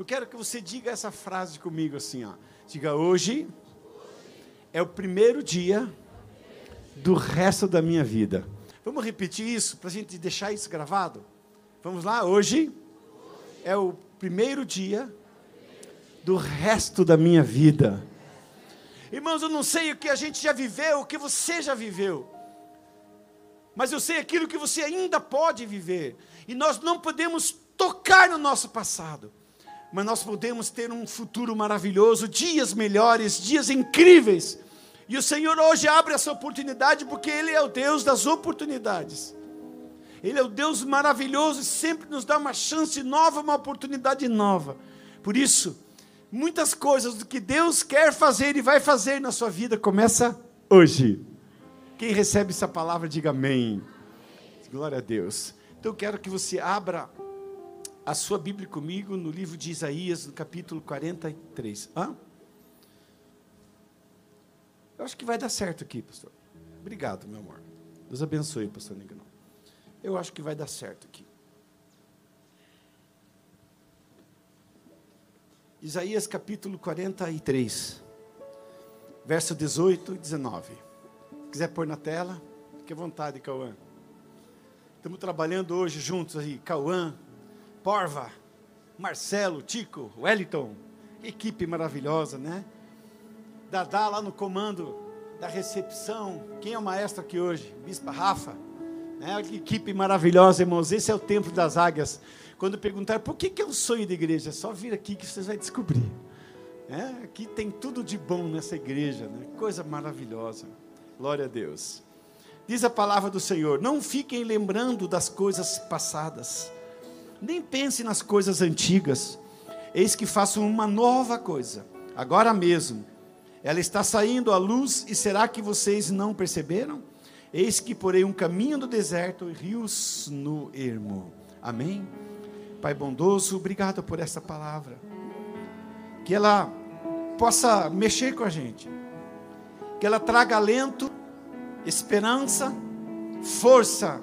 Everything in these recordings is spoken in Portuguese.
Eu quero que você diga essa frase comigo assim, ó. Diga hoje é o primeiro dia do resto da minha vida. Vamos repetir isso para a gente deixar isso gravado? Vamos lá? Hoje é o primeiro dia do resto da minha vida. Irmãos, eu não sei o que a gente já viveu, o que você já viveu, mas eu sei aquilo que você ainda pode viver, e nós não podemos tocar no nosso passado, mas nós podemos ter um futuro maravilhoso, dias melhores, dias incríveis. E o Senhor hoje abre essa oportunidade porque Ele é o Deus das oportunidades. Ele é o Deus maravilhoso e sempre nos dá uma chance nova, uma oportunidade nova. Por isso, muitas coisas do que Deus quer fazer e vai fazer na sua vida começa hoje. Quem recebe essa palavra, diga amém. Glória a Deus. Então eu quero que você abra a sua Bíblia comigo no livro de Isaías, no capítulo 43. Hã? Eu acho que vai dar certo aqui, pastor. Obrigado, meu amor. Deus abençoe, pastor Negrão. Eu acho que vai dar certo aqui. Isaías capítulo 43, verso 18 e 19. Se quiser pôr na tela, fique à vontade, Cauã. Estamos trabalhando hoje juntos aí, Cauã, Porva, Marcelo, Tico, Wellington, equipe maravilhosa, né? Dadá lá no comando da recepção. Quem é o maestro aqui hoje? Bispa Rafa. Né? Que equipe maravilhosa, irmãos. Esse é o templo das águias. Quando perguntar por que, que é um sonho de igreja, é só vir aqui que vocês vão descobrir. É, aqui tem tudo de bom nessa igreja, né? coisa maravilhosa. Glória a Deus. Diz a palavra do Senhor: Não fiquem lembrando das coisas passadas, nem pensem nas coisas antigas. Eis que faço uma nova coisa, agora mesmo. Ela está saindo à luz, e será que vocês não perceberam? Eis que porei um caminho no deserto e rios no ermo. Amém? Pai bondoso, obrigado por essa palavra. Que ela possa mexer com a gente. Que ela traga alento, esperança, força.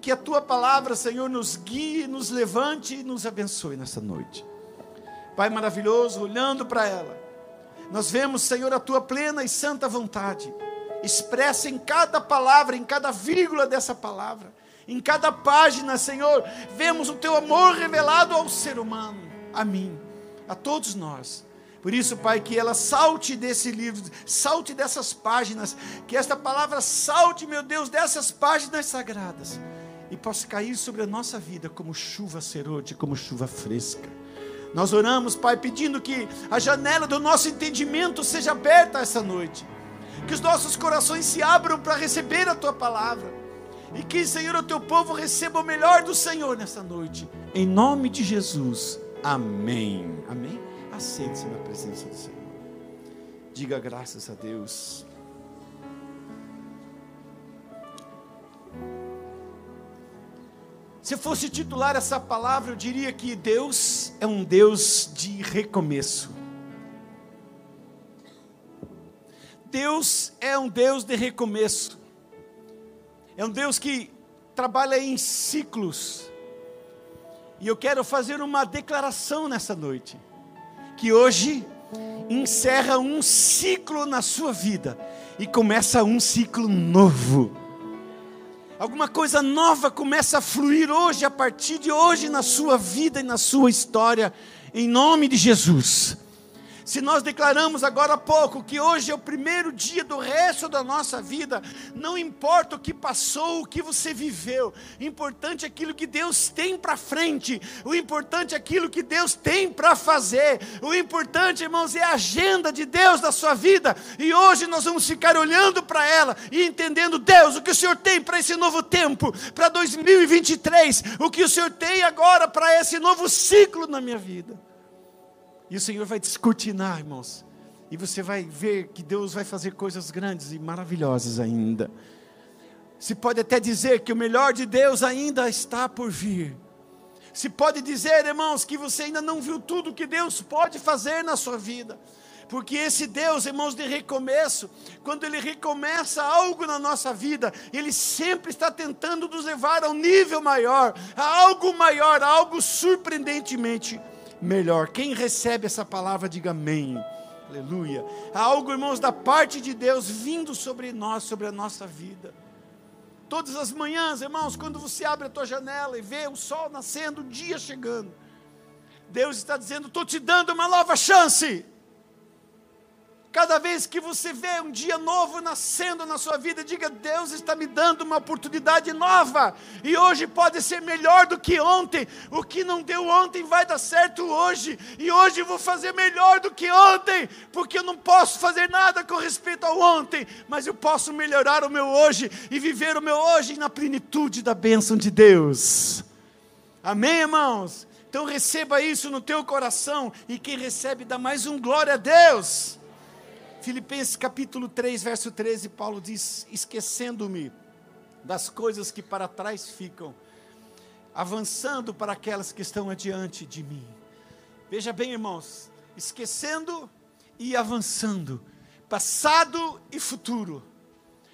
Que a tua palavra, Senhor, nos guie, nos levante e nos abençoe nessa noite. Pai maravilhoso, olhando para ela nós vemos, Senhor, a tua plena e santa vontade, expressa em cada palavra, em cada vírgula dessa palavra, em cada página, Senhor, vemos o teu amor revelado ao ser humano, a mim, a todos nós. Por isso, Pai, que ela salte desse livro, salte dessas páginas, que esta palavra salte, meu Deus, dessas páginas sagradas possa cair sobre a nossa vida como chuva serode, como chuva fresca nós oramos, Pai, pedindo que a janela do nosso entendimento seja aberta essa noite, que os nossos corações se abram para receber a tua palavra, e que, Senhor, o teu povo receba o melhor do Senhor nessa noite, em nome de Jesus, amém. Amém? Aceite-se na presença do Senhor, diga graças a Deus. Se fosse titular essa palavra, eu diria que Deus é um Deus de recomeço. Deus é um Deus de recomeço. É um Deus que trabalha em ciclos. E eu quero fazer uma declaração nessa noite, que hoje encerra um ciclo na sua vida e começa um ciclo novo Alguma coisa nova começa a fluir hoje, a partir de hoje, na sua vida e na sua história, em nome de Jesus. Se nós declaramos agora há pouco que hoje é o primeiro dia do resto da nossa vida, não importa o que passou, o que você viveu, o importante é aquilo que Deus tem para frente, o importante é aquilo que Deus tem para fazer, o importante, irmãos, é a agenda de Deus na sua vida, e hoje nós vamos ficar olhando para ela e entendendo, Deus, o que o Senhor tem para esse novo tempo, para 2023, o que o Senhor tem agora para esse novo ciclo na minha vida. E o Senhor vai descortinar, irmãos. E você vai ver que Deus vai fazer coisas grandes e maravilhosas ainda. Se pode até dizer que o melhor de Deus ainda está por vir. Se pode dizer, irmãos, que você ainda não viu tudo que Deus pode fazer na sua vida. Porque esse Deus, irmãos, de recomeço, quando Ele recomeça algo na nossa vida, Ele sempre está tentando nos levar a um nível maior, a algo maior, a algo surpreendentemente melhor. Quem recebe essa palavra, diga amém. Aleluia. Há algo, irmãos, da parte de Deus vindo sobre nós, sobre a nossa vida. Todas as manhãs, irmãos, quando você abre a tua janela e vê o sol nascendo, o dia chegando, Deus está dizendo: estou te dando uma nova chance. Cada vez que você vê um dia novo nascendo na sua vida, diga: Deus está me dando uma oportunidade nova, e hoje pode ser melhor do que ontem. O que não deu ontem vai dar certo hoje, e hoje vou fazer melhor do que ontem, porque eu não posso fazer nada com respeito ao ontem, mas eu posso melhorar o meu hoje e viver o meu hoje na plenitude da bênção de Deus. Amém, irmãos? Então receba isso no teu coração, e quem recebe dá mais um glória a Deus. Filipenses capítulo 3, verso 13, Paulo diz: Esquecendo-me das coisas que para trás ficam, avançando para aquelas que estão adiante de mim. Veja bem, irmãos, esquecendo e avançando, passado e futuro.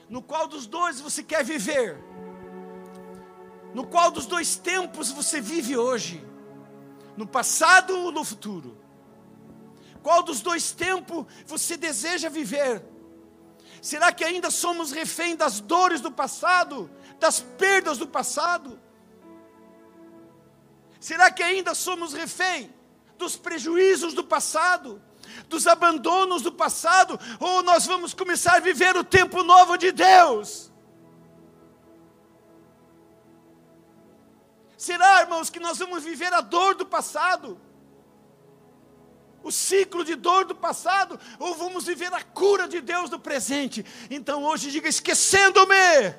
No qual dos dois você quer viver? No qual dos dois tempos você vive hoje? No passado ou no futuro? Qual dos dois tempos você deseja viver? Será que ainda somos refém das dores do passado, das perdas do passado? Será que ainda somos refém dos prejuízos do passado, dos abandonos do passado, ou nós vamos começar a viver o tempo novo de Deus? Será, irmãos, que nós vamos viver a dor do passado? O ciclo de dor do passado, ou vamos viver a cura de Deus do presente. Então hoje diga: esquecendo-me.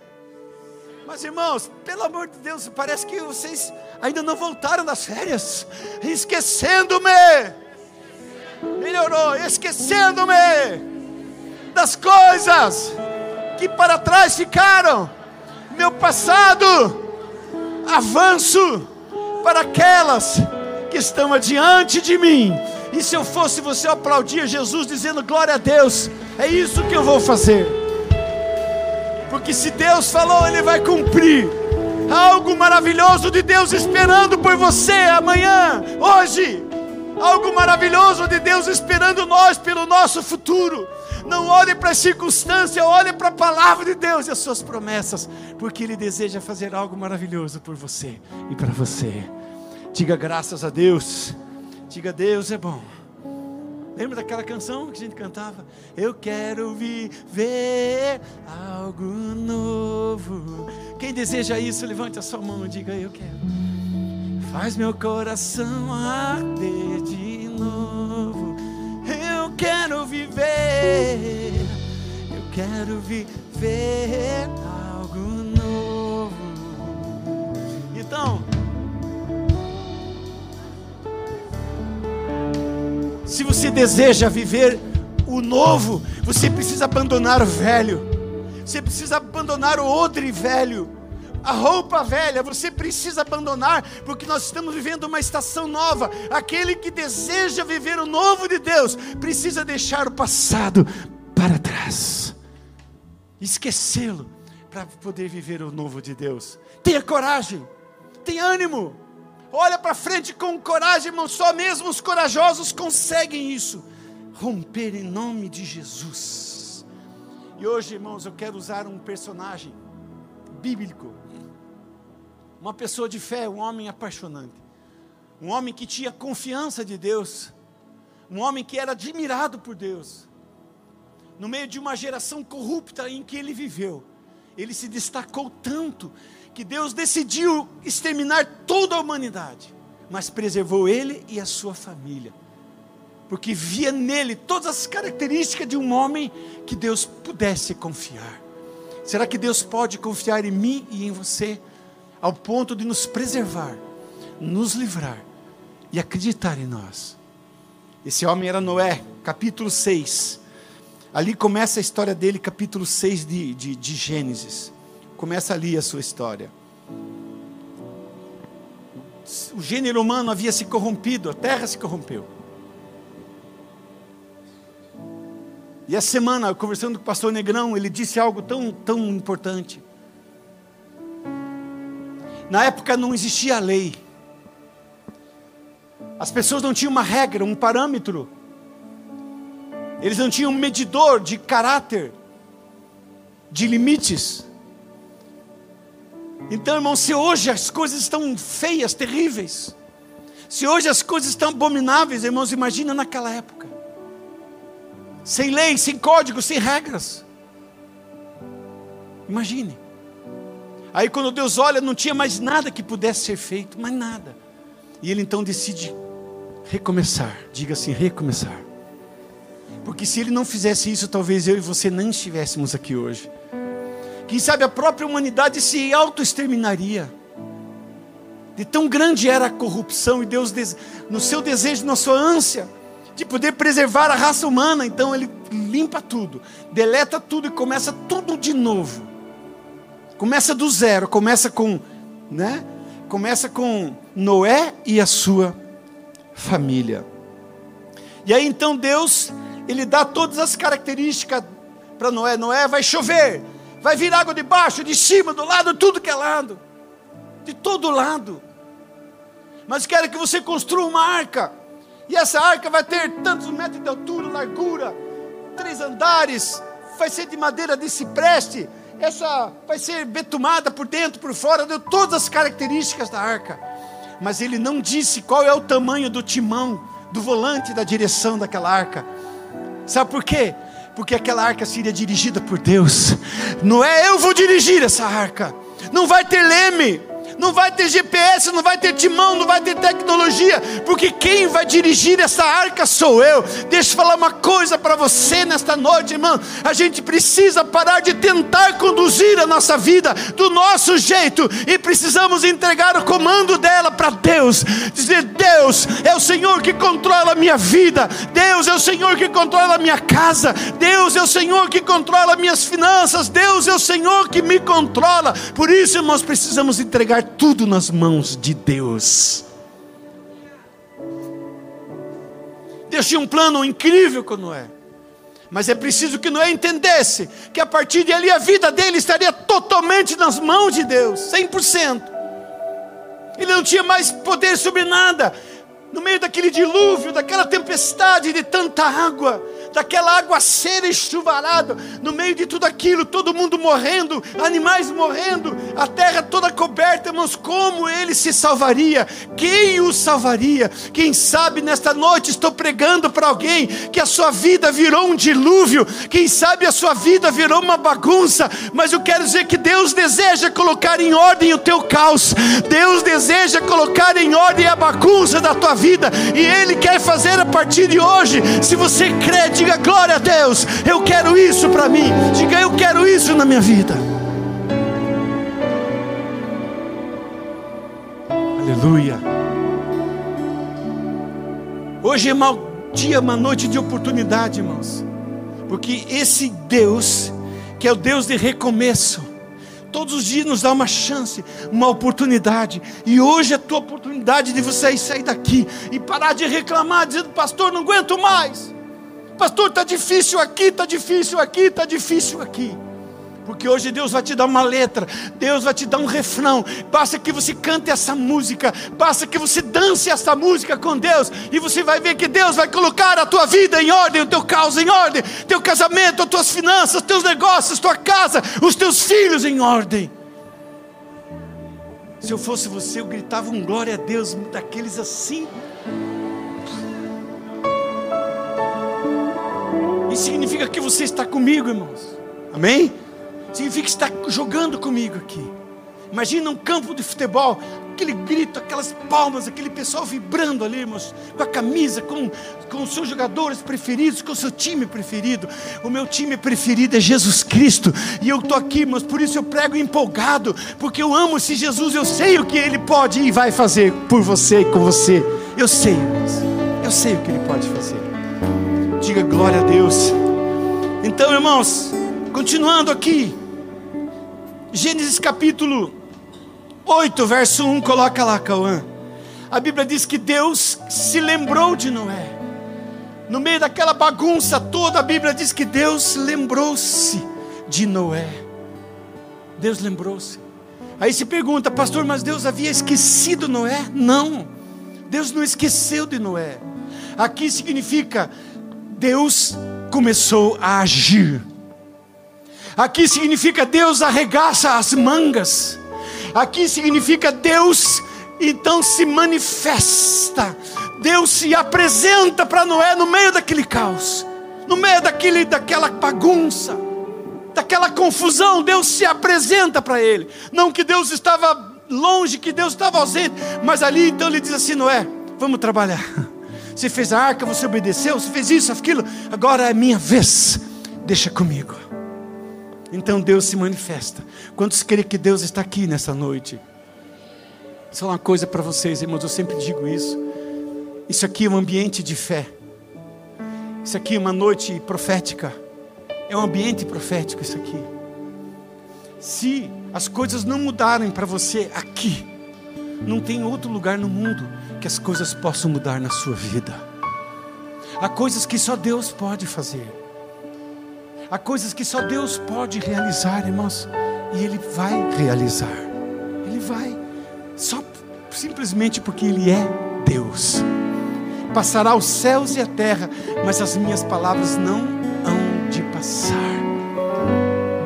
Mas irmãos, pelo amor de Deus, parece que vocês ainda não voltaram das férias. Esquecendo-me. Melhorou, esquecendo-me das coisas que para trás ficaram. Meu passado, avanço para aquelas que estão adiante de mim e se eu fosse você, eu aplaudia Jesus dizendo: Glória a Deus, é isso que eu vou fazer. Porque se Deus falou, Ele vai cumprir. Há algo maravilhoso de Deus esperando por você amanhã, hoje. Algo maravilhoso de Deus esperando nós pelo nosso futuro. Não olhe para a circunstância, olhe para a palavra de Deus e as suas promessas, porque Ele deseja fazer algo maravilhoso por você e para você. Diga graças a Deus. Diga, Deus é bom. Lembra daquela canção que a gente cantava? Eu quero viver algo novo. Quem deseja isso, levante a sua mão e diga: Eu quero. Faz meu coração arder de novo. Eu quero viver. Eu quero viver Se você deseja viver o novo, você precisa abandonar o velho. Você precisa abandonar o odre velho. A roupa velha você precisa abandonar, porque nós estamos vivendo uma estação nova. Aquele que deseja viver o novo de Deus precisa deixar o passado para trás, esquecê-lo, para poder viver o novo de Deus. Tenha coragem, tenha ânimo. Olha para frente com coragem, irmão. Só mesmo os corajosos conseguem isso. Romper em nome de Jesus. E hoje, irmãos, eu quero usar um personagem bíblico. Uma pessoa de fé, um homem apaixonante. Um homem que tinha confiança de Deus. Um homem que era admirado por Deus. No meio de uma geração corrupta em que ele viveu, ele se destacou tanto que Deus decidiu exterminar toda a humanidade, mas preservou ele e a sua família, porque via nele todas as características de um homem que Deus pudesse confiar. Será que Deus pode confiar em mim e em você, ao ponto de nos preservar, nos livrar e acreditar em nós? Esse homem era Noé, capítulo 6. Ali começa a história dele, capítulo 6 de, de, de Gênesis. Começa ali a sua história. O gênero humano havia se corrompido, a terra se corrompeu. E essa semana, conversando com o pastor Negrão, ele disse algo tão, tão importante. Na época não existia lei. As pessoas não tinham uma regra, um parâmetro. Eles não tinham um medidor de caráter, de limites. Então, irmão, se hoje as coisas estão feias, terríveis, se hoje as coisas estão abomináveis, irmãos, imagina naquela época. Sem lei, sem código, sem regras. Imagine. Aí quando Deus olha, não tinha mais nada que pudesse ser feito, mais nada. E ele então decide recomeçar. Diga assim, recomeçar. Porque se ele não fizesse isso, talvez eu e você não estivéssemos aqui hoje. Quem sabe a própria humanidade se auto-exterminaria. De tão grande era a corrupção, e Deus, no seu desejo, na sua ânsia, de poder preservar a raça humana, então Ele limpa tudo, deleta tudo e começa tudo de novo. Começa do zero, começa com, né? Começa com Noé e a sua família. E aí então Deus, ele dá todas as características para Noé. Noé vai chover, vai vir água de baixo, de cima, do lado, tudo que é lado. De todo lado. Mas quero que você construa uma arca. E essa arca vai ter tantos metros de altura, largura, três andares, vai ser de madeira de cipreste, essa vai ser betumada por dentro, por fora, deu todas as características da arca. Mas ele não disse qual é o tamanho do timão, do volante, da direção daquela arca. Sabe por quê? Porque aquela arca seria dirigida por Deus. Não é eu vou dirigir essa arca. Não vai ter leme não vai ter GPS, não vai ter timão, não vai ter tecnologia, porque quem vai dirigir essa arca sou eu. Deixa eu falar uma coisa para você nesta noite, irmão. A gente precisa parar de tentar conduzir a nossa vida do nosso jeito e precisamos entregar o comando dela para Deus. Dizer: Deus é o Senhor que controla a minha vida, Deus é o Senhor que controla a minha casa, Deus é o Senhor que controla minhas finanças, Deus é o Senhor que me controla. Por isso, irmãos, precisamos entregar tudo nas mãos de Deus. Deus tinha um plano incrível com Noé. Mas é preciso que Noé entendesse que a partir de ali a vida dele estaria totalmente nas mãos de Deus, 100%. Ele não tinha mais poder sobre nada. No meio daquele dilúvio, daquela tempestade de tanta água, daquela água e chuvarada, no meio de tudo aquilo, todo mundo morrendo, animais morrendo, a terra toda coberta, irmãos, como ele se salvaria? Quem o salvaria? Quem sabe nesta noite estou pregando para alguém que a sua vida virou um dilúvio, quem sabe a sua vida virou uma bagunça, mas eu quero dizer que Deus deseja colocar em ordem o teu caos, Deus deseja colocar em ordem a bagunça da tua vida, e Ele quer fazer a partir de hoje, se você crê, diga glória a Deus. Eu quero isso para mim. Diga eu quero isso na minha vida. Aleluia. Hoje é um dia, uma noite de oportunidade, irmãos. Porque esse Deus, que é o Deus de recomeço, todos os dias nos dá uma chance, uma oportunidade. E hoje é a tua oportunidade de você sair daqui e parar de reclamar, dizendo, pastor, não aguento mais. Pastor, está difícil aqui, está difícil aqui, está difícil aqui. Porque hoje Deus vai te dar uma letra, Deus vai te dar um refrão. Basta que você cante essa música, basta que você dance essa música com Deus, e você vai ver que Deus vai colocar a tua vida em ordem, o teu caos em ordem, teu casamento, as tuas finanças, teus negócios, tua casa, os teus filhos em ordem. Se eu fosse você, eu gritava um glória a Deus daqueles assim. Significa que você está comigo, irmãos. Amém? Significa que está jogando comigo aqui. Imagina um campo de futebol, aquele grito, aquelas palmas, aquele pessoal vibrando ali, irmãos, com a camisa, com, com os seus jogadores preferidos, com o seu time preferido. O meu time preferido é Jesus Cristo, e eu estou aqui, irmãos, por isso eu prego empolgado, porque eu amo esse Jesus, eu sei o que Ele pode e vai fazer por você e com você. Eu sei, irmãos, eu sei o que Ele pode fazer. Diga glória a Deus. Então, irmãos, continuando aqui, Gênesis capítulo 8, verso 1, coloca lá, Cauã. A Bíblia diz que Deus se lembrou de Noé. No meio daquela bagunça toda, a Bíblia diz que Deus lembrou-se de Noé. Deus lembrou-se. Aí se pergunta, pastor, mas Deus havia esquecido Noé? Não. Deus não esqueceu de Noé. Aqui significa Deus começou a agir. Aqui significa Deus arregaça as mangas. Aqui significa Deus então se manifesta. Deus se apresenta para Noé no meio daquele caos, no meio daquele, daquela bagunça, daquela confusão. Deus se apresenta para ele. Não que Deus estava longe, que Deus estava ausente, mas ali então ele diz assim: Noé, vamos trabalhar. Você fez a arca, você obedeceu, você fez isso, aquilo, agora é minha vez, deixa comigo. Então Deus se manifesta. Quantos creem que Deus está aqui nessa noite? Só uma coisa para vocês, irmãos, eu sempre digo isso. Isso aqui é um ambiente de fé. Isso aqui é uma noite profética. É um ambiente profético isso aqui. Se as coisas não mudarem para você aqui, não tem outro lugar no mundo que as coisas possam mudar na sua vida. Há coisas que só Deus pode fazer. Há coisas que só Deus pode realizar, irmãos. E Ele vai realizar. Ele vai. Só simplesmente porque Ele é Deus. Passará os céus e a terra, mas as minhas palavras não hão de passar.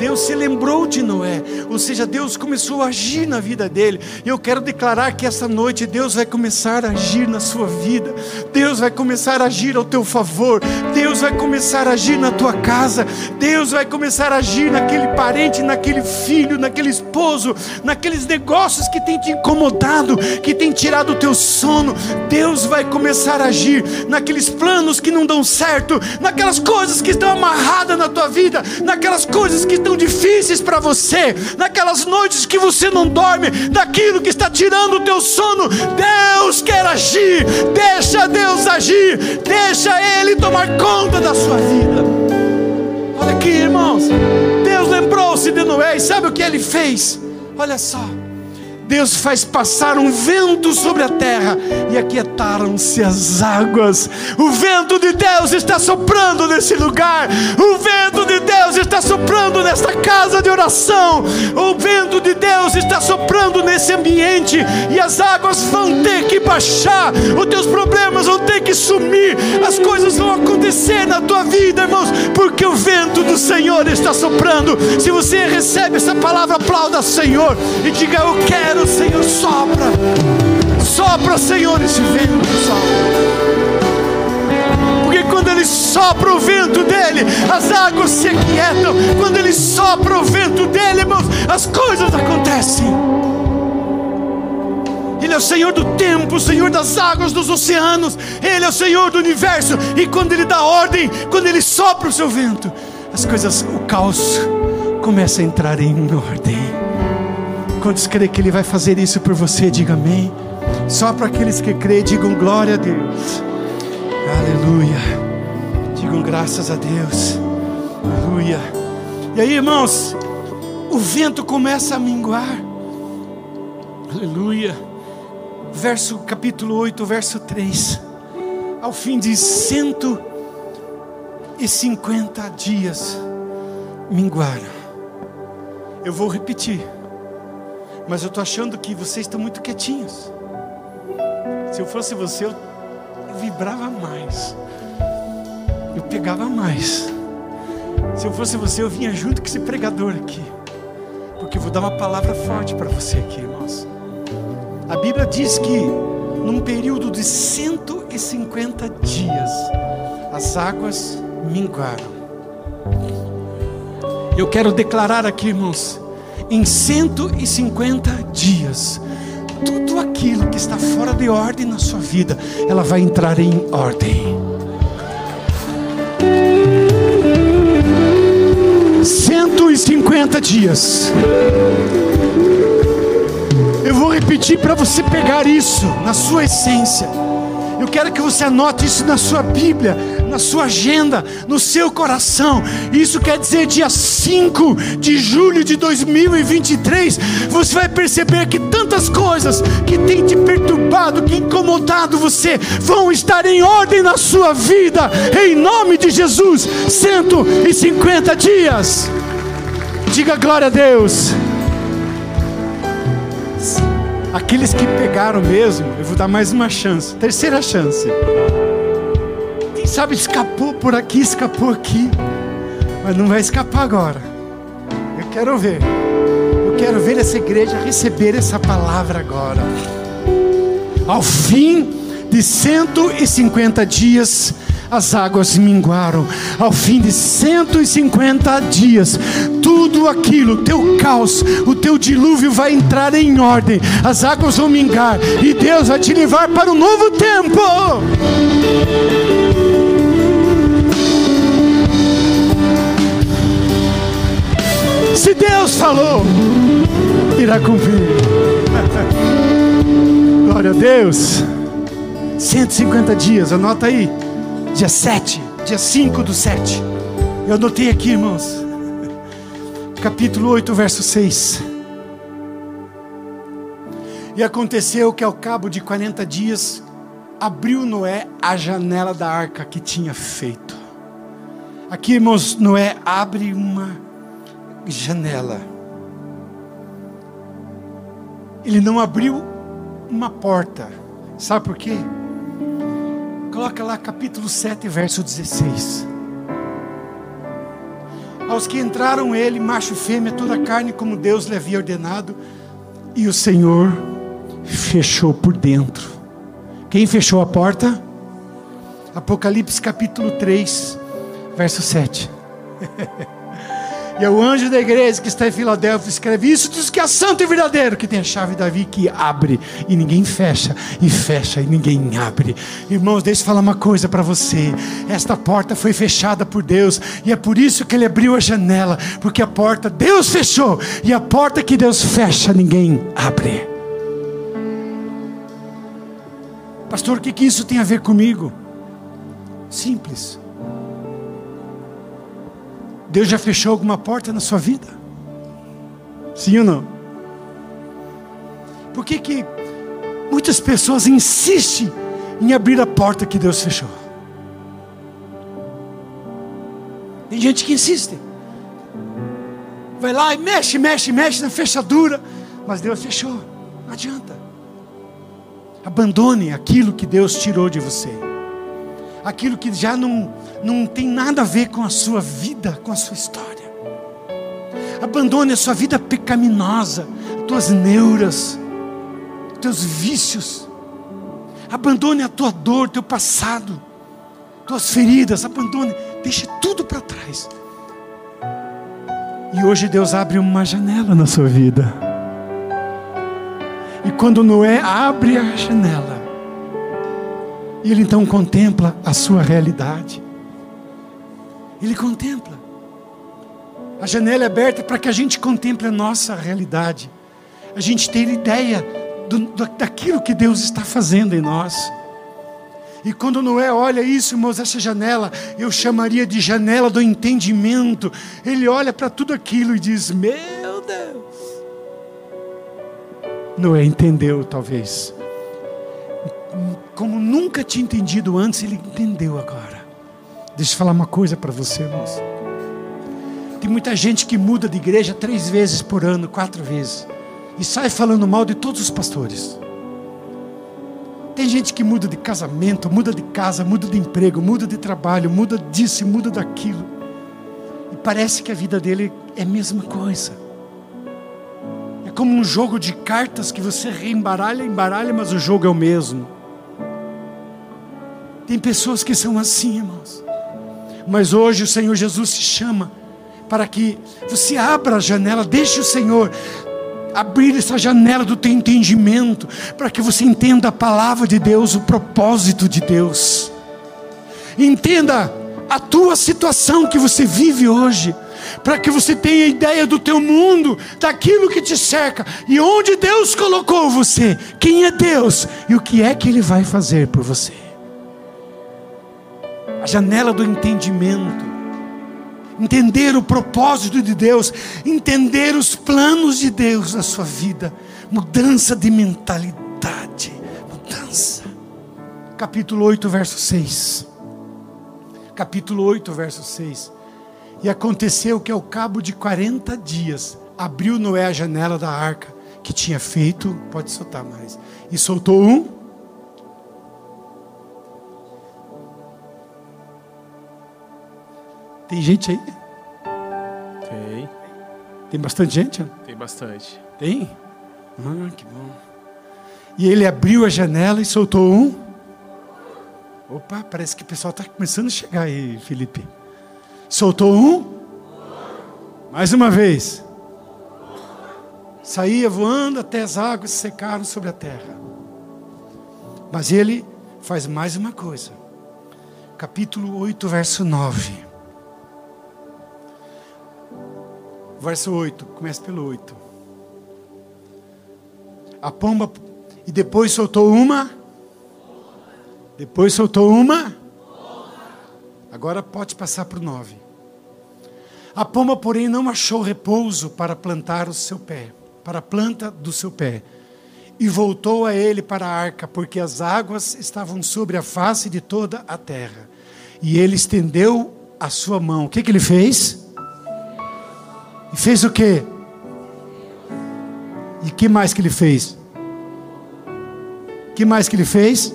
Deus se lembrou de Noé, ou seja, Deus começou a agir na vida dele. E eu quero declarar que essa noite Deus vai começar a agir na sua vida, Deus vai começar a agir ao teu favor, Deus vai começar a agir na tua casa, Deus vai começar a agir naquele parente, naquele filho, naquele esposo, naqueles negócios que tem te incomodado, que tem tirado o teu sono. Deus vai começar a agir naqueles planos que não dão certo, naquelas coisas que estão amarradas na tua vida, naquelas coisas que estão difíceis para você, naquelas noites que você não dorme, daquilo que está tirando o teu sono, Deus quer agir, deixa Deus agir, deixa Ele tomar conta da sua vida. Olha aqui, irmãos, Deus lembrou-se de Noé, e sabe o que ele fez? Olha só. Deus faz passar um vento sobre a terra e aquietaram-se as águas. O vento de Deus está soprando nesse lugar. O vento de Deus está soprando nesta casa de oração. O vento de Deus está soprando nesse ambiente e as águas vão ter que baixar. Os teus problemas vão ter que sumir. As coisas vão acontecer na tua vida, irmãos, porque o vento do Senhor está soprando. Se você recebe essa palavra, aplauda Senhor e diga: Eu quero o Senhor, sopra. Sopra, Senhor, esse vento, sopra. Porque quando Ele sopra o vento dele, as águas se aquietam. Quando Ele sopra o vento dele, irmãos, as coisas acontecem. Ele é o Senhor do tempo, o Senhor das águas, dos oceanos. Ele é o Senhor do universo. E quando Ele dá ordem, quando Ele sopra o seu vento, as coisas, o caos começa a entrar em ordem. Quantos creem que Ele vai fazer isso por você? Diga amém. Só para aqueles que creem, digam glória a Deus. Aleluia. Digam graças a Deus. Aleluia. E aí, irmãos, o vento começa a minguar. Aleluia. Verso capítulo 8, verso 3. Ao fim de 150 dias minguaram. Eu vou repetir mas eu estou achando que vocês estão muito quietinhos. Se eu fosse você, eu, vibrava mais, eu pegava mais. Se eu fosse você, eu vinha junto com esse pregador aqui, porque eu vou dar uma palavra forte para você aqui, irmãos. A Bíblia diz que num período de 150 dias, as águas minguaram. Eu quero declarar aqui, irmãos, em 150 dias, tudo aquilo que está fora de ordem na sua vida, ela vai entrar em ordem. Cento e cinquenta dias. Eu vou repetir para você pegar isso na sua essência. Eu quero que você anote isso na sua Bíblia, na sua agenda, no seu coração. Isso quer dizer dia 5 de julho de 2023, você vai perceber que tantas coisas que tem te perturbado, que incomodado você, vão estar em ordem na sua vida, em nome de Jesus. 150 dias. Diga glória a Deus. Aqueles que pegaram mesmo, eu vou dar mais uma chance, terceira chance. Sabe escapou por aqui, escapou aqui, mas não vai escapar agora. Eu quero ver, eu quero ver essa igreja receber essa palavra agora. Ao fim de 150 dias, as águas minguaram. Ao fim de 150 dias, tudo aquilo, teu caos, o teu dilúvio vai entrar em ordem. As águas vão mingar e Deus vai te levar para um novo tempo. Deus falou, irá cumprir. Glória a Deus. 150 dias, anota aí dia 7, dia 5 do 7. Eu anotei aqui, irmãos. Capítulo 8, verso 6. E aconteceu que ao cabo de 40 dias, abriu Noé a janela da arca que tinha feito. Aqui, irmãos, Noé abre uma janela. Ele não abriu uma porta. Sabe por quê? Coloca lá capítulo 7, verso 16. Aos que entraram ele, macho e fêmea, toda a carne, como Deus lhe havia ordenado, e o Senhor fechou por dentro. Quem fechou a porta? Apocalipse capítulo 3, verso 7. E é o anjo da igreja que está em Filadélfia escreve: Isso diz que é santo e verdadeiro, que tem a chave Davi que abre e ninguém fecha, e fecha e ninguém abre. Irmãos, deixa eu falar uma coisa para você: esta porta foi fechada por Deus, e é por isso que ele abriu a janela, porque a porta Deus fechou, e a porta que Deus fecha, ninguém abre. Pastor, o que, que isso tem a ver comigo? Simples. Deus já fechou alguma porta na sua vida? Sim ou não? Por que, que muitas pessoas insistem em abrir a porta que Deus fechou? Tem gente que insiste. Vai lá e mexe, mexe, mexe na fechadura. Mas Deus fechou. Não adianta. Abandone aquilo que Deus tirou de você aquilo que já não, não tem nada a ver com a sua vida, com a sua história. Abandone a sua vida pecaminosa, tuas neuras, teus vícios. Abandone a tua dor, teu passado, tuas feridas. Abandone, deixe tudo para trás. E hoje Deus abre uma janela na sua vida. E quando Noé abre a janela, e ele então contempla a sua realidade. Ele contempla. A janela é aberta para que a gente contemple a nossa realidade. A gente ter ideia do, do, daquilo que Deus está fazendo em nós. E quando Noé olha isso, irmãos, essa janela, eu chamaria de janela do entendimento. Ele olha para tudo aquilo e diz: Meu Deus. Noé entendeu, talvez como nunca tinha entendido antes, ele entendeu agora. Deixa eu falar uma coisa para você, irmãos. Tem muita gente que muda de igreja três vezes por ano, quatro vezes, e sai falando mal de todos os pastores. Tem gente que muda de casamento, muda de casa, muda de emprego, muda de trabalho, muda disso, muda daquilo. E parece que a vida dele é a mesma coisa. É como um jogo de cartas que você reembaralha, embaralha, mas o jogo é o mesmo. Tem pessoas que são assim, irmãos. Mas hoje o Senhor Jesus te chama para que você abra a janela, deixe o Senhor abrir essa janela do teu entendimento, para que você entenda a palavra de Deus, o propósito de Deus. Entenda a tua situação que você vive hoje, para que você tenha ideia do teu mundo, daquilo que te cerca e onde Deus colocou você, quem é Deus e o que é que Ele vai fazer por você a janela do entendimento, entender o propósito de Deus, entender os planos de Deus na sua vida, mudança de mentalidade, mudança. Capítulo 8, verso 6. Capítulo 8, verso 6. E aconteceu que ao cabo de 40 dias, abriu Noé a janela da arca que tinha feito, pode soltar mais, e soltou um. Tem gente aí? Tem. Tem bastante gente? Tem bastante. Tem? Ah, que bom. E ele abriu a janela e soltou um. Opa, parece que o pessoal está começando a chegar aí, Felipe. Soltou um. Mais uma vez. Saía voando até as águas secaram sobre a terra. Mas ele faz mais uma coisa. Capítulo 8, verso 9. Verso 8, começa pelo 8. A pomba, e depois soltou uma. Depois soltou uma. Agora pode passar para o 9. A pomba, porém, não achou repouso para plantar o seu pé, para a planta do seu pé. E voltou a ele para a arca, porque as águas estavam sobre a face de toda a terra. E ele estendeu a sua mão. O que, que ele fez? E fez o quê? E que mais que ele fez? Que mais que ele fez?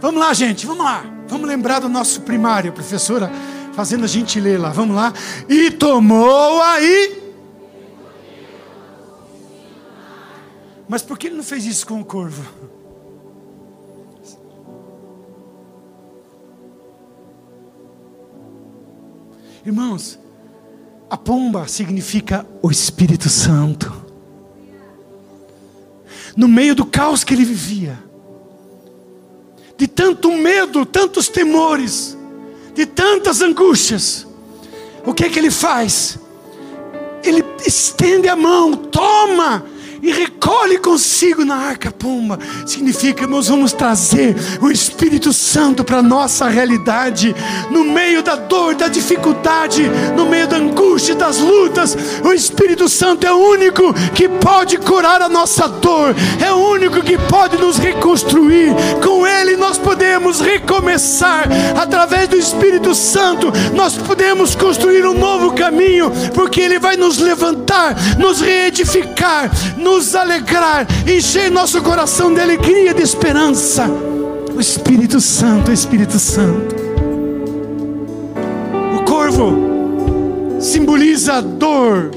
Vamos lá, gente, vamos lá. Vamos lembrar do nosso primário, professora fazendo a gente ler lá. Vamos lá. E tomou aí. Mas por que ele não fez isso com o corvo? Irmãos, a pomba significa o Espírito Santo. No meio do caos que ele vivia, de tanto medo, tantos temores, de tantas angústias, o que é que ele faz? Ele estende a mão, toma e recolhe consigo na arca pomba. Significa, irmãos, vamos trazer o Espírito Santo para a nossa realidade, no meio da dor, da dificuldade, no meio da angústia, das lutas. O Espírito Santo é o único que pode curar a nossa dor, é o único que pode nos reconstruir. Com Ele nós podemos recomeçar, através do Espírito Santo, nós podemos construir um novo caminho, porque Ele vai nos levantar, nos reedificar, nos alegrar, encher nosso coração de alegria, de esperança. O Espírito Santo, o Espírito Santo. O corvo simboliza a dor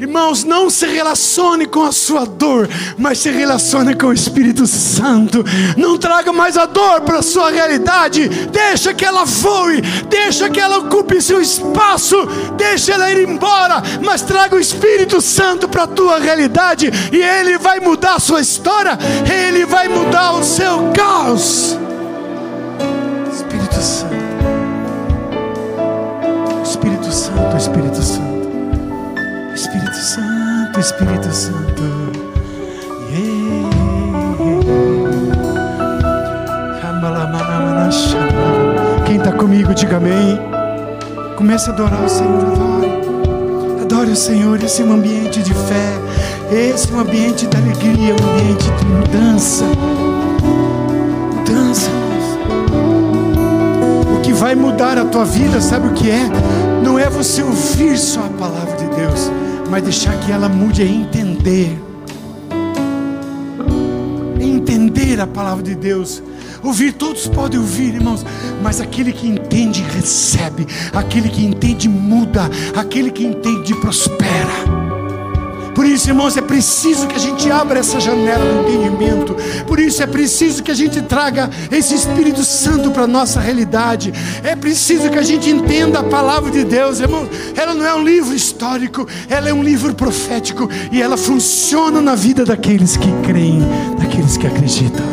Irmãos, não se relacione com a sua dor, mas se relacione com o Espírito Santo. Não traga mais a dor para a sua realidade. Deixa que ela voe, deixa que ela ocupe seu espaço, deixa ela ir embora, mas traga o Espírito Santo para a tua realidade e ele vai mudar a sua história, ele vai mudar o seu caos. Espírito Santo. Espírito Santo, Espírito Santo. Espírito Santo, Espírito Santo. Yeah. Quem está comigo, diga amém. Comece a adorar o Senhor, adore. Adore o Senhor, esse é um ambiente de fé, esse é um ambiente de alegria, um ambiente de mudança. Mudança. O que vai mudar a tua vida, sabe o que é? Não é você ouvir só a palavra de Deus mas deixar que ela mude a entender. Entender a palavra de Deus. Ouvir, todos podem ouvir, irmãos, mas aquele que entende, recebe, aquele que entende, muda, aquele que entende, prospera. Por isso, irmãos, é preciso que a gente abra essa janela do entendimento. Por isso é preciso que a gente traga esse Espírito Santo para a nossa realidade. É preciso que a gente entenda a palavra de Deus, irmãos. Ela não é um livro histórico, ela é um livro profético e ela funciona na vida daqueles que creem, daqueles que acreditam.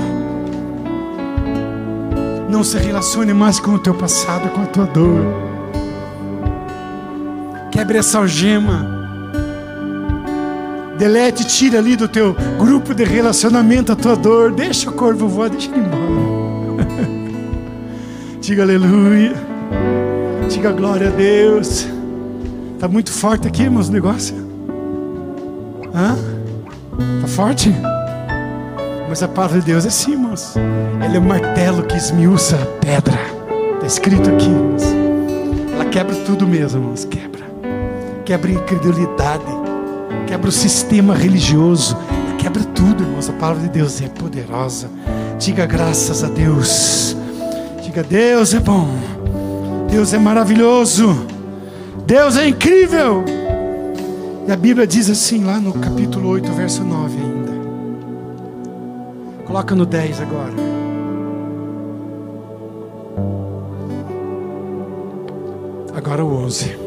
Não se relacione mais com o teu passado, com a tua dor. Quebre essa algema Delete, tira ali do teu grupo de relacionamento a tua dor. Deixa o corvo voar, deixa ele embora. Diga aleluia. Diga glória a Deus. Está muito forte aqui, irmãos, o negócio. Hã? Está forte? Mas a palavra de Deus é assim, irmãos. Ele é o martelo que esmiuça a pedra. Está escrito aqui, irmãos. Ela quebra tudo mesmo, irmãos. Quebra. Quebra incredulidade quebra o sistema religioso, quebra tudo, irmãos. A palavra de Deus é poderosa. Diga graças a Deus. Diga, Deus é bom. Deus é maravilhoso. Deus é incrível. E a Bíblia diz assim, lá no capítulo 8, verso 9 ainda. Coloca no 10 agora. Agora o 11.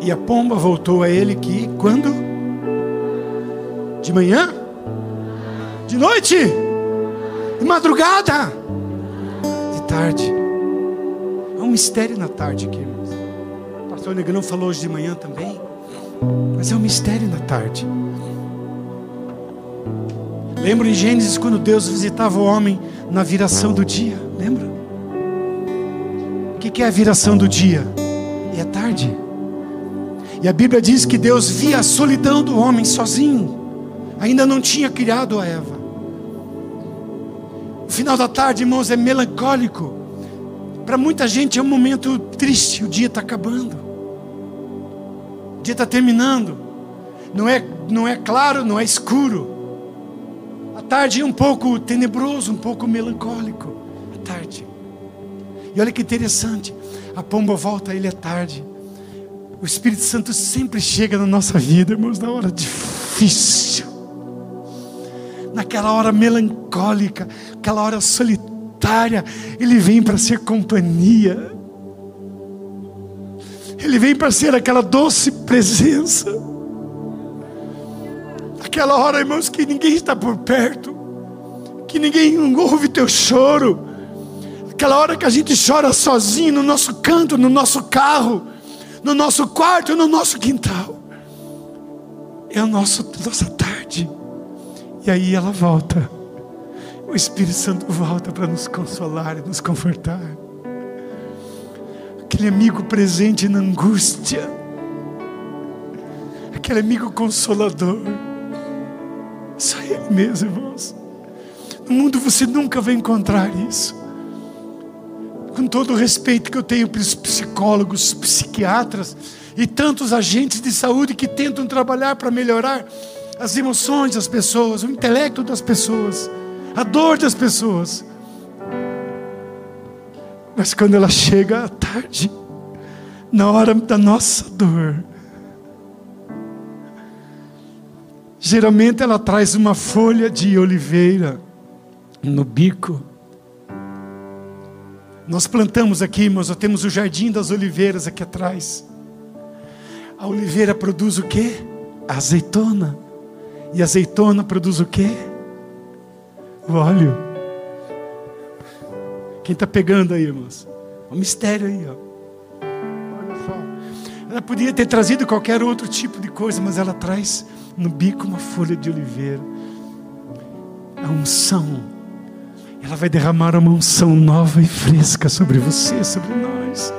E a pomba voltou a ele que quando? De manhã? De noite? De madrugada? De tarde? Há um mistério na tarde aqui, irmãos. O pastor Negrão falou hoje de manhã também. Mas é um mistério na tarde. Lembra em Gênesis quando Deus visitava o homem na viração do dia? Lembra? O que é a viração do dia? E é tarde. E a Bíblia diz que Deus via a solidão do homem sozinho. Ainda não tinha criado a Eva. O final da tarde, irmãos, é melancólico. Para muita gente é um momento triste. O dia está acabando. O dia está terminando. Não é, não é claro, não é escuro. A tarde é um pouco tenebroso, um pouco melancólico. A tarde. E olha que interessante. A pomba volta, ele é tarde. O Espírito Santo sempre chega na nossa vida, irmãos, na hora difícil, naquela hora melancólica, aquela hora solitária. Ele vem para ser companhia, ele vem para ser aquela doce presença. Aquela hora, irmãos, que ninguém está por perto, que ninguém ouve teu choro. Aquela hora que a gente chora sozinho no nosso canto, no nosso carro no nosso quarto, no nosso quintal. É a nossa, nossa tarde. E aí ela volta. O Espírito Santo volta para nos consolar e nos confortar. Aquele amigo presente na angústia. Aquele amigo consolador. Só Ele mesmo, irmãos. No mundo você nunca vai encontrar isso com todo o respeito que eu tenho para os psicólogos, psiquiatras e tantos agentes de saúde que tentam trabalhar para melhorar as emoções das pessoas, o intelecto das pessoas, a dor das pessoas. Mas quando ela chega à tarde, na hora da nossa dor, geralmente ela traz uma folha de oliveira no bico nós plantamos aqui, irmãos, nós temos o jardim das oliveiras aqui atrás. A oliveira produz o quê? A azeitona. E a azeitona produz o quê? O óleo. Quem está pegando aí, irmãos? O mistério aí, ó. Olha só. Ela podia ter trazido qualquer outro tipo de coisa, mas ela traz no bico uma folha de oliveira. A unção ela vai derramar uma unção nova e fresca sobre você, sobre nós.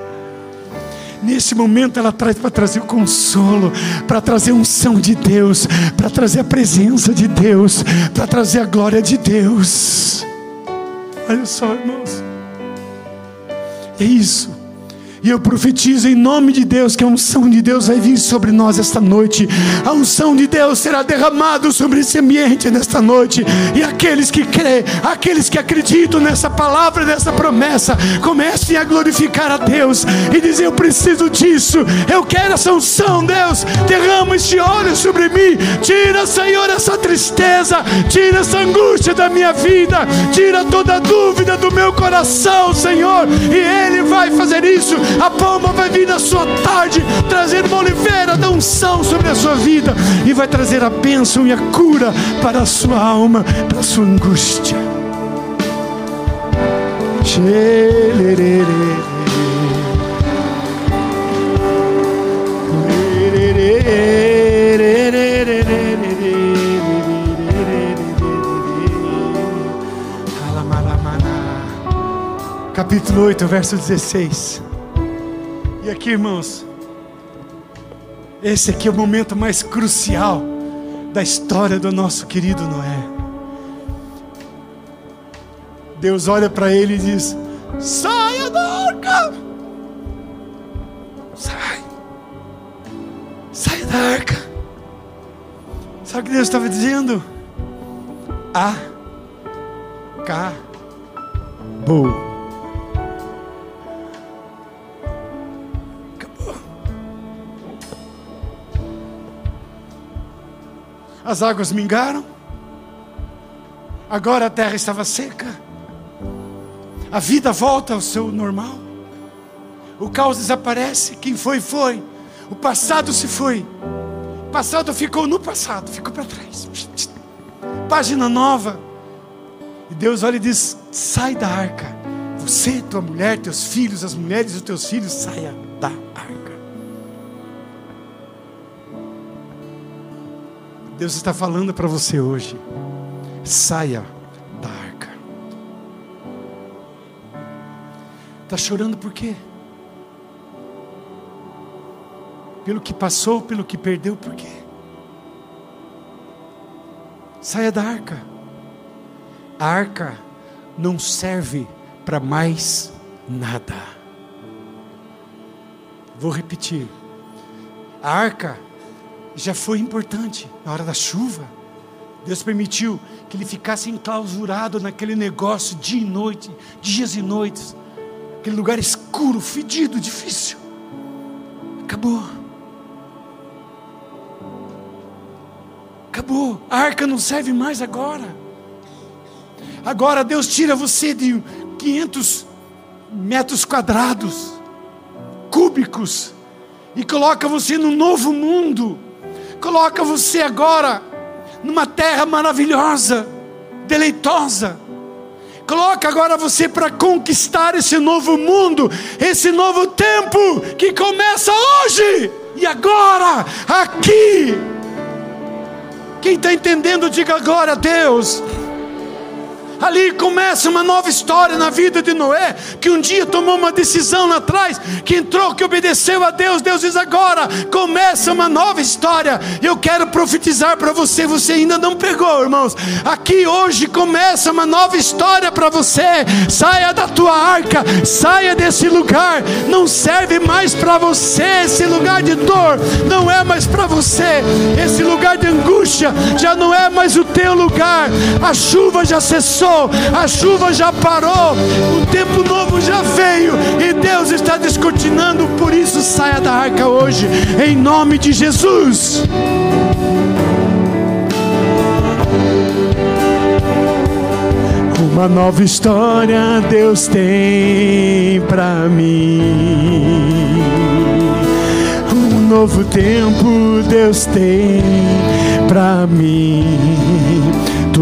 Nesse momento ela traz para trazer o consolo, para trazer a unção de Deus, para trazer a presença de Deus, para trazer a glória de Deus. Olha só, irmãos. É isso. E eu profetizo em nome de Deus que a unção de Deus vai vir sobre nós esta noite. A unção de Deus será derramada sobre esse ambiente nesta noite. E aqueles que creem, aqueles que acreditam nessa palavra, nessa promessa, comecem a glorificar a Deus e dizer: Eu preciso disso. Eu quero essa unção, Deus. Derrama este óleo sobre mim. Tira, Senhor, essa tristeza. Tira essa angústia da minha vida. Tira toda dúvida do meu coração, Senhor. E Ele vai fazer isso a pomba vai vir na sua tarde, trazendo uma oliveira da unção sobre a sua vida e vai trazer a bênção e a cura para a sua alma, para a sua angústia. Capítulo 8, verso 16 aqui, irmãos, esse aqui é o momento mais crucial da história do nosso querido Noé. Deus olha para ele e diz: Saia da arca! Sai! Sai! A arca. Sabe o que Deus estava dizendo? Acabou. As águas mingaram. Agora a terra estava seca. A vida volta ao seu normal. O caos desaparece. Quem foi, foi. O passado se foi. O passado ficou no passado, ficou para trás. Página nova. E Deus olha e diz: sai da arca. Você, tua mulher, teus filhos, as mulheres dos teus filhos, saia da arca. Deus está falando para você hoje. Saia da arca. Está chorando por quê? Pelo que passou, pelo que perdeu, por quê? Saia da arca. A arca não serve para mais nada. Vou repetir. A arca já foi importante na hora da chuva. Deus permitiu que ele ficasse enclausurado naquele negócio dia e noite, dias e noites, aquele lugar escuro, fedido, difícil. Acabou. Acabou. A arca não serve mais agora. Agora Deus tira você de 500 metros quadrados, cúbicos, e coloca você num novo mundo. Coloca você agora numa terra maravilhosa, deleitosa. Coloca agora você para conquistar esse novo mundo, esse novo tempo que começa hoje e agora, aqui. Quem está entendendo, diga glória a Deus. Ali começa uma nova história na vida de Noé, que um dia tomou uma decisão lá atrás, que entrou, que obedeceu a Deus. Deus diz agora: começa uma nova história. Eu quero profetizar para você, você ainda não pegou, irmãos. Aqui hoje começa uma nova história para você. Saia da tua arca, saia desse lugar. Não serve mais para você esse lugar de dor, não é mais para você. Esse lugar de angústia já não é mais o teu lugar. A chuva já cessou a chuva já parou, o tempo novo já veio e Deus está descortinando, por isso saia da arca hoje, em nome de Jesus. Uma nova história Deus tem para mim. Um novo tempo Deus tem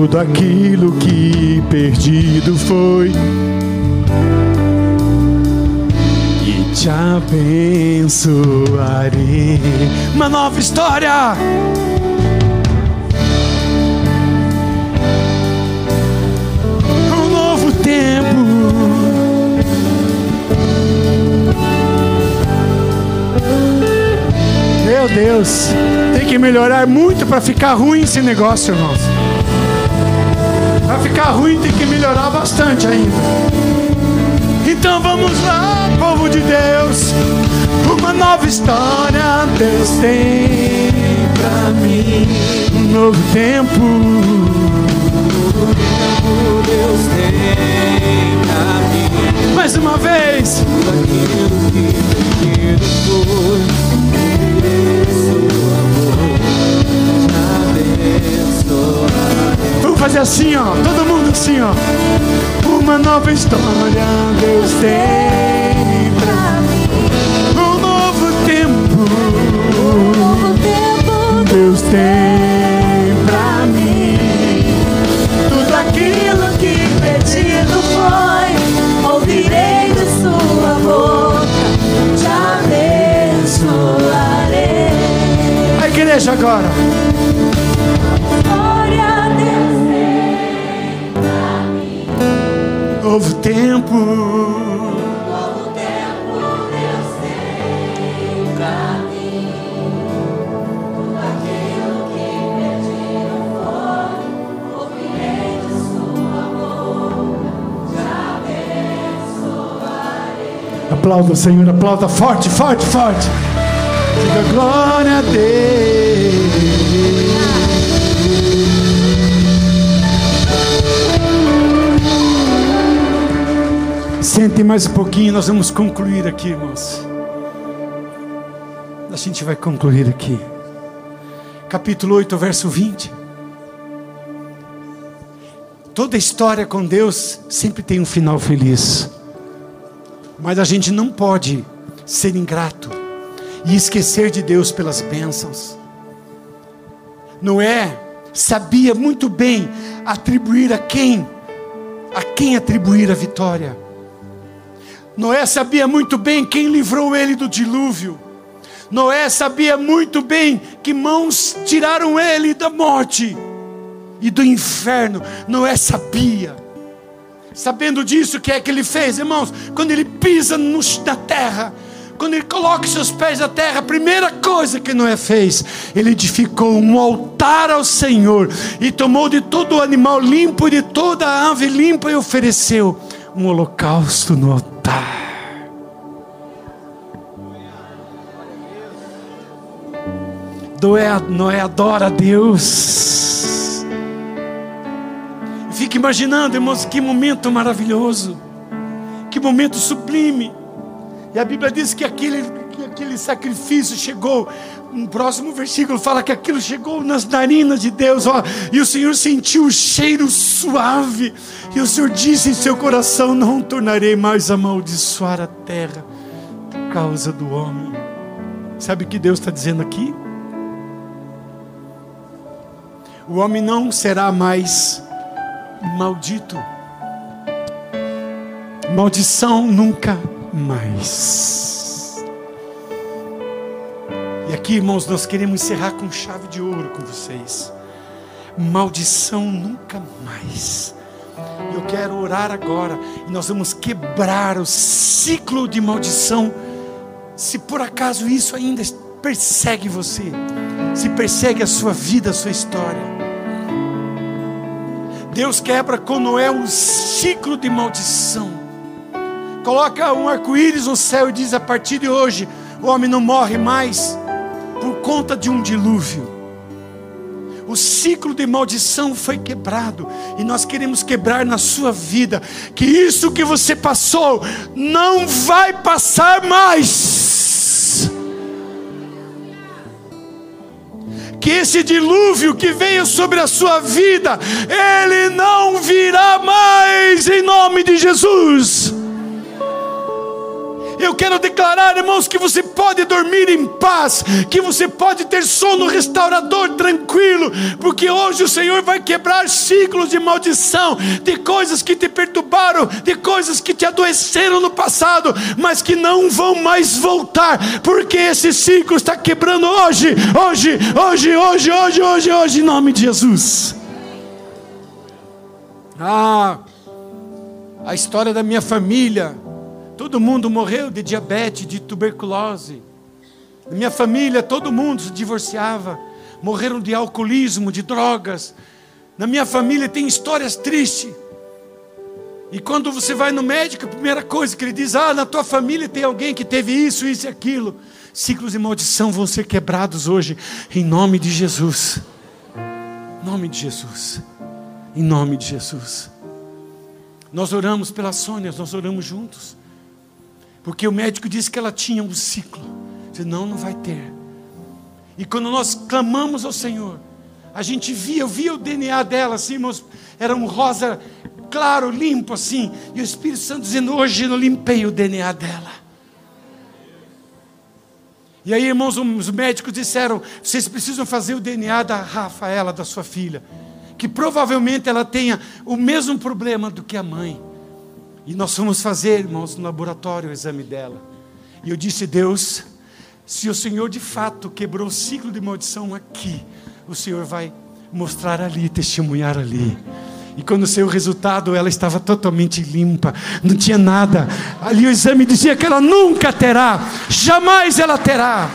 tudo aquilo que perdido foi. E te abençoarei. Uma nova história. Um novo tempo. Meu Deus, tem que melhorar muito para ficar ruim esse negócio, irmãos. Para ficar ruim tem que melhorar bastante ainda. Então vamos lá, povo de Deus. Uma nova história Deus tem pra mim. Um novo tempo. Um novo tempo Deus tem pra mim. Mais uma vez. Tudo aquilo que perdido foi. Fazer assim, ó. Todo mundo assim, ó. Uma nova história Deus tem pra mim. Um novo tempo. Um novo tempo Deus tem pra mim. Tudo aquilo que pedido foi, ouvirei de sua boca, te abençoarei. A igreja agora. Novo tempo. Novo tempo Deus tem pra mim. Tudo aquilo que pediram foi, ouvirei de sua boca, te abençoarei. Aplauda, Senhor, aplauda forte, forte, forte. Diga glória a Deus. Sente mais um pouquinho, nós vamos concluir aqui, irmãos. A gente vai concluir aqui. Capítulo 8, verso 20. Toda história com Deus sempre tem um final feliz. Mas a gente não pode ser ingrato e esquecer de Deus pelas bênçãos. Noé sabia muito bem atribuir a quem, a quem atribuir a vitória. Noé sabia muito bem quem livrou ele do dilúvio. Noé sabia muito bem que mãos tiraram ele da morte e do inferno. Noé sabia. Sabendo disso, o que é que ele fez, irmãos? Quando ele pisa na terra, quando ele coloca seus pés na terra, a primeira coisa que Noé fez, ele edificou um altar ao Senhor e tomou de todo o animal limpo e de toda a ave limpa e ofereceu um holocausto no altar. Noé, adora a Deus. Fique imaginando, irmãos, que momento maravilhoso, que momento sublime. E a Bíblia diz que aquele, que aquele sacrifício chegou. No próximo versículo fala que aquilo chegou nas narinas de Deus, ó, e o Senhor sentiu o cheiro suave, e o Senhor disse em seu coração: Não tornarei mais amaldiçoar a terra por causa do homem. Sabe o que Deus está dizendo aqui? o homem não será mais maldito. Maldição nunca mais. E aqui, irmãos, nós queremos encerrar com chave de ouro com vocês. Maldição nunca mais. Eu quero orar agora e nós vamos quebrar o ciclo de maldição. Se por acaso isso ainda persegue você, se persegue a sua vida, a sua história. Deus quebra com Noé um ciclo de maldição. Coloca um arco-íris no céu e diz: a partir de hoje, o homem não morre mais por conta de um dilúvio. O ciclo de maldição foi quebrado e nós queremos quebrar na sua vida que isso que você passou não vai passar mais. que esse dilúvio que veio sobre a sua vida, ele não virá mais em nome de Jesus. Eu quero declarar, irmãos, que você pode dormir em paz, que você pode ter sono restaurador tranquilo, porque hoje o Senhor vai quebrar ciclos de maldição, de coisas que te perturbaram, de coisas que te adoeceram no passado, mas que não vão mais voltar, porque esse ciclo está quebrando hoje, hoje, hoje, hoje, hoje, hoje, hoje, em nome de Jesus. Ah, a história da minha família Todo mundo morreu de diabetes, de tuberculose. Na minha família, todo mundo se divorciava. Morreram de alcoolismo, de drogas. Na minha família tem histórias tristes. E quando você vai no médico, a primeira coisa que ele diz: Ah, na tua família tem alguém que teve isso, isso e aquilo. Ciclos de maldição vão ser quebrados hoje, em nome de Jesus. Em nome de Jesus. Em nome de Jesus. Nós oramos pela Sônia, nós oramos juntos. Porque o médico disse que ela tinha um ciclo. Disse, não, não vai ter. E quando nós clamamos ao Senhor, a gente via, eu via o DNA dela assim, irmãos, era um rosa claro, limpo assim. E o Espírito Santo dizendo: Hoje eu limpei o DNA dela. E aí, irmãos, os médicos disseram: Vocês precisam fazer o DNA da Rafaela, da sua filha, que provavelmente ela tenha o mesmo problema do que a mãe. E nós fomos fazer, irmãos, no laboratório o exame dela. E eu disse, Deus, se o Senhor de fato quebrou o ciclo de maldição aqui, o Senhor vai mostrar ali, testemunhar ali. E quando saiu o resultado, ela estava totalmente limpa, não tinha nada. Ali o exame dizia que ela nunca terá, jamais ela terá.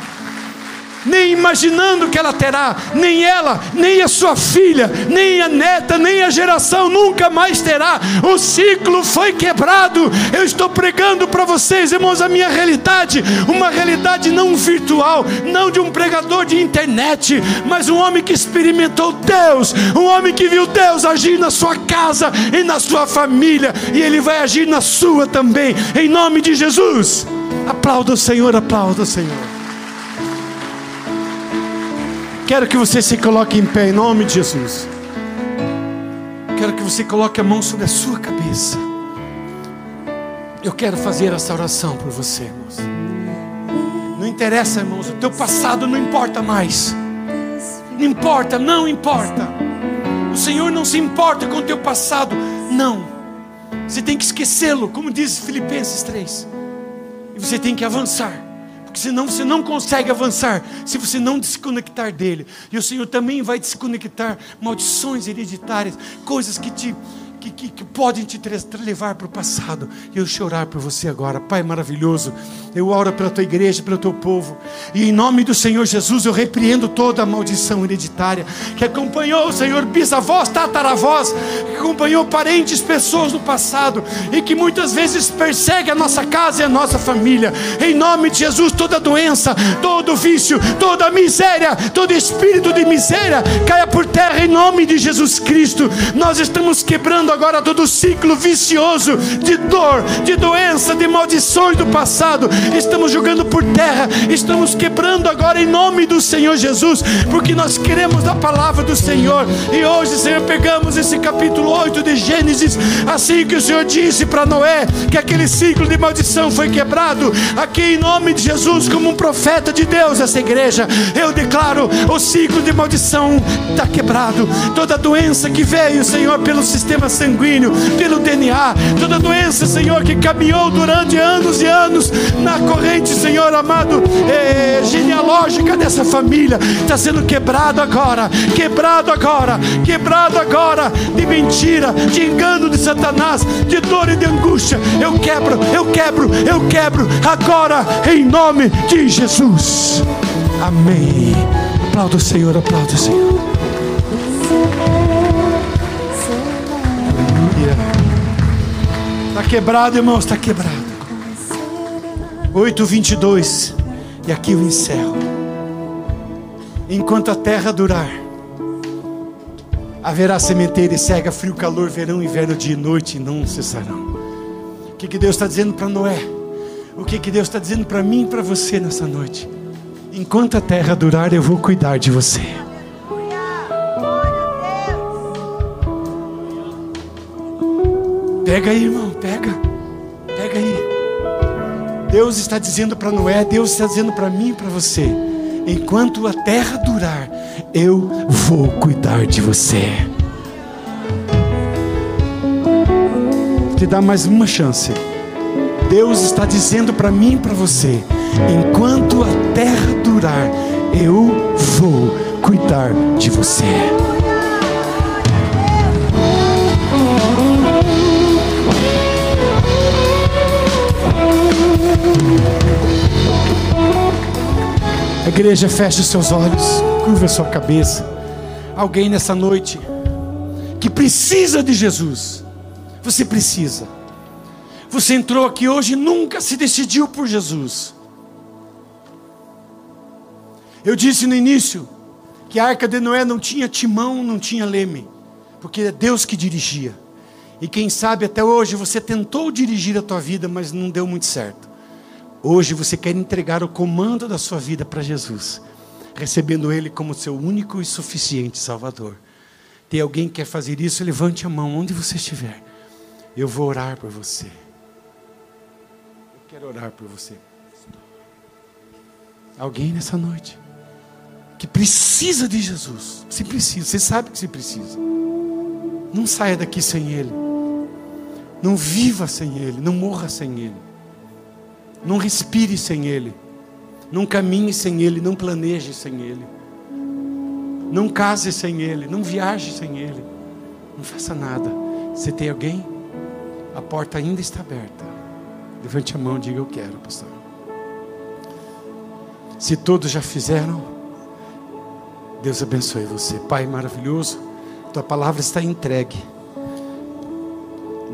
Nem imaginando que ela terá, nem ela, nem a sua filha, nem a neta, nem a geração nunca mais terá. O ciclo foi quebrado. Eu estou pregando para vocês, irmãos, a minha realidade, uma realidade não virtual, não de um pregador de internet, mas um homem que experimentou Deus, um homem que viu Deus agir na sua casa e na sua família, e ele vai agir na sua também, em nome de Jesus. Aplauda o Senhor, aplauda o Senhor. Quero que você se coloque em pé em nome de Jesus. Quero que você coloque a mão sobre a sua cabeça. Eu quero fazer essa oração por você, irmãos. Não interessa, irmãos, o teu passado não importa mais. Não importa, não importa. O Senhor não se importa com o teu passado, não. Você tem que esquecê-lo, como diz Filipenses 3. E você tem que avançar porque senão você não consegue avançar se você não desconectar dele. E o Senhor também vai desconectar maldições hereditárias, coisas que te que, que, que podem te levar para o passado. E eu chorar por você agora, Pai maravilhoso. Eu oro pela tua igreja, pelo teu povo. E em nome do Senhor Jesus, eu repreendo toda a maldição hereditária que acompanhou, Senhor, bisavós, tataravós, que acompanhou parentes, pessoas no passado e que muitas vezes persegue a nossa casa e a nossa família. Em nome de Jesus, toda doença, todo vício, toda miséria, todo espírito de miséria caia por terra em nome de Jesus Cristo. Nós estamos quebrando agora todo ciclo vicioso de dor, de doença, de maldições do passado. Estamos jogando por terra, estamos quebrando agora em nome do Senhor Jesus, porque nós queremos a palavra do Senhor. E hoje, Senhor, pegamos esse capítulo 8 de Gênesis, assim que o Senhor disse para Noé que aquele ciclo de maldição foi quebrado. Aqui em nome de Jesus, como um profeta de Deus, essa igreja, eu declaro o ciclo de maldição está quebrado. Toda doença que veio, Senhor, pelo sistema sanguíneo sanguíneo, pelo DNA, toda doença, Senhor, que caminhou durante anos e anos na corrente, Senhor amado, é, genealógica dessa família, está sendo quebrado agora, quebrado agora, quebrado agora, de mentira, de engano de Satanás, de dor e de angústia. Eu quebro, eu quebro, eu quebro agora, em nome de Jesus. Amém. Aplauda o Senhor, aplauda o Senhor. Está quebrado, irmãos, está quebrado. 8:22 e aqui eu encerro. Enquanto a terra durar, haverá sementeira e cega, frio, calor, verão, inverno, dia e noite, e não cessarão. O que, que Deus está dizendo para Noé? O que, que Deus está dizendo para mim e para você nessa noite? Enquanto a terra durar, eu vou cuidar de você. Pega aí, irmão, pega. Pega aí. Deus está dizendo para Noé, Deus está dizendo para mim e para você: enquanto a terra durar, eu vou cuidar de você. Vou te dar mais uma chance. Deus está dizendo para mim e para você: enquanto a terra durar, eu vou cuidar de você. Igreja fecha os seus olhos, curva a sua cabeça. Alguém nessa noite que precisa de Jesus. Você precisa. Você entrou aqui hoje e nunca se decidiu por Jesus. Eu disse no início que a arca de Noé não tinha timão, não tinha leme, porque é Deus que dirigia. E quem sabe até hoje você tentou dirigir a tua vida, mas não deu muito certo. Hoje você quer entregar o comando da sua vida para Jesus, recebendo Ele como seu único e suficiente Salvador. Tem alguém que quer fazer isso? Levante a mão onde você estiver. Eu vou orar por você. Eu quero orar por você. Alguém nessa noite que precisa de Jesus. Você precisa, você sabe que você precisa. Não saia daqui sem Ele. Não viva sem Ele. Não morra sem Ele. Não respire sem Ele. Não caminhe sem Ele. Não planeje sem Ele. Não case sem Ele. Não viaje sem Ele. Não faça nada. Você tem alguém? A porta ainda está aberta. Levante a mão e diga: Eu quero, pastor. Se todos já fizeram, Deus abençoe você. Pai maravilhoso, tua palavra está entregue.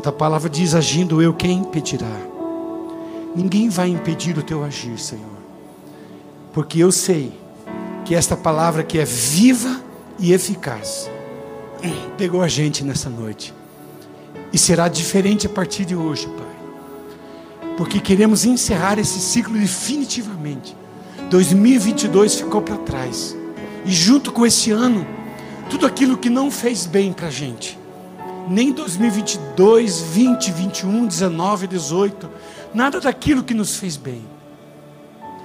Tua palavra diz: agindo eu, quem impedirá? Ninguém vai impedir o teu agir, Senhor. Porque eu sei que esta palavra que é viva e eficaz pegou a gente nessa noite. E será diferente a partir de hoje, Pai. Porque queremos encerrar esse ciclo definitivamente. 2022 ficou para trás. E junto com esse ano, tudo aquilo que não fez bem para a gente, nem 2022, 20, 21, 19, 18, nada daquilo que nos fez bem.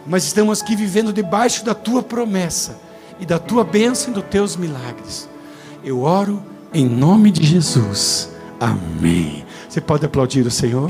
Mas estamos aqui vivendo debaixo da tua promessa e da tua bênção e dos teus milagres. Eu oro em nome de Jesus. Amém. Você pode aplaudir o Senhor?